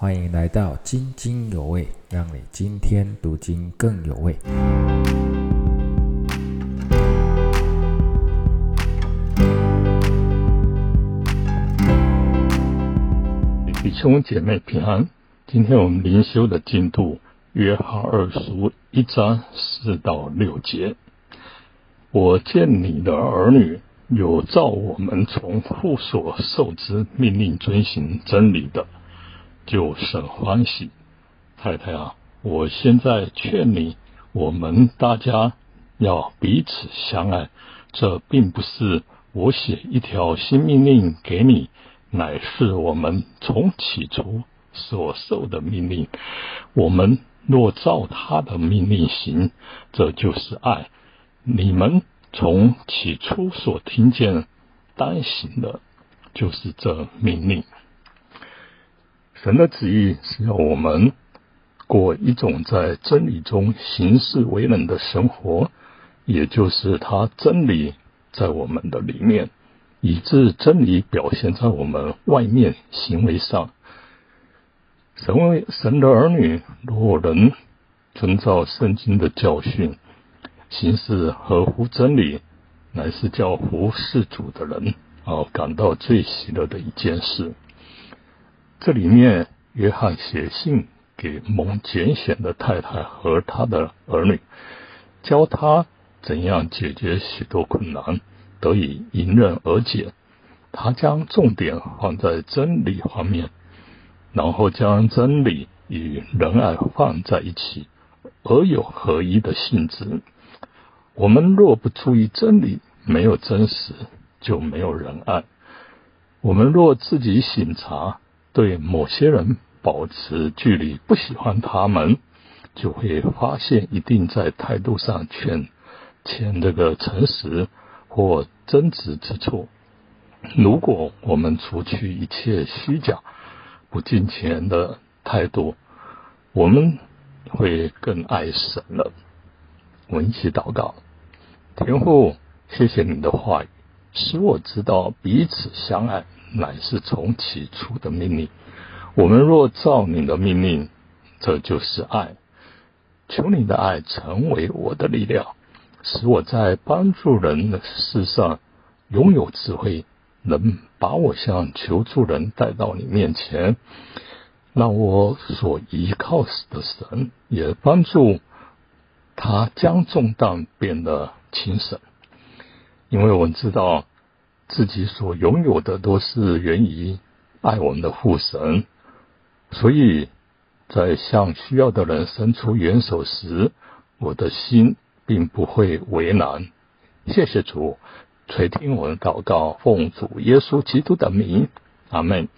欢迎来到津津有味，让你今天读经更有味。弟兄姐妹平安，今天我们灵修的进度，约翰二书一章四到六节。我见你的儿女有照我们从父所受之命令遵行真理的，就甚欢喜。太太啊，我现在劝你，我们大家要彼此相爱。这并不是我写一条新命令给你。乃是我们从起初所受的命令。我们若照他的命令行，这就是爱。你们从起初所听见、单行的，就是这命令。神的旨意是要我们过一种在真理中行事为人的生活，也就是他真理在我们的里面。以致真理表现在我们外面行为上。神为神的儿女，若能遵照圣经的教训，行事合乎真理，乃是叫服侍主的人啊感到最喜乐的一件事。这里面，约翰写信给蒙拣选的太太和他的儿女，教他怎样解决许多困难。得以迎刃而解。他将重点放在真理方面，然后将真理与仁爱放在一起，而有合一的性质。我们若不注意真理，没有真实，就没有仁爱。我们若自己醒察，对某些人保持距离，不喜欢他们，就会发现一定在态度上欠欠这个诚实。或真实之处，如果我们除去一切虚假、不敬钱的态度，我们会更爱神了。我们一起祷告：天父，谢谢你的话语，使我知道彼此相爱乃是从起初的命令。我们若照你的命令，这就是爱。求你的爱成为我的力量。使我在帮助人的事上拥有智慧，能把我向求助人带到你面前，让我所依靠的神也帮助他将重担变得轻省。因为我们知道自己所拥有的都是源于爱我们的父神，所以在向需要的人伸出援手时，我的心。并不会为难，谢谢主垂听我的祷告，奉主耶稣基督的名，阿门。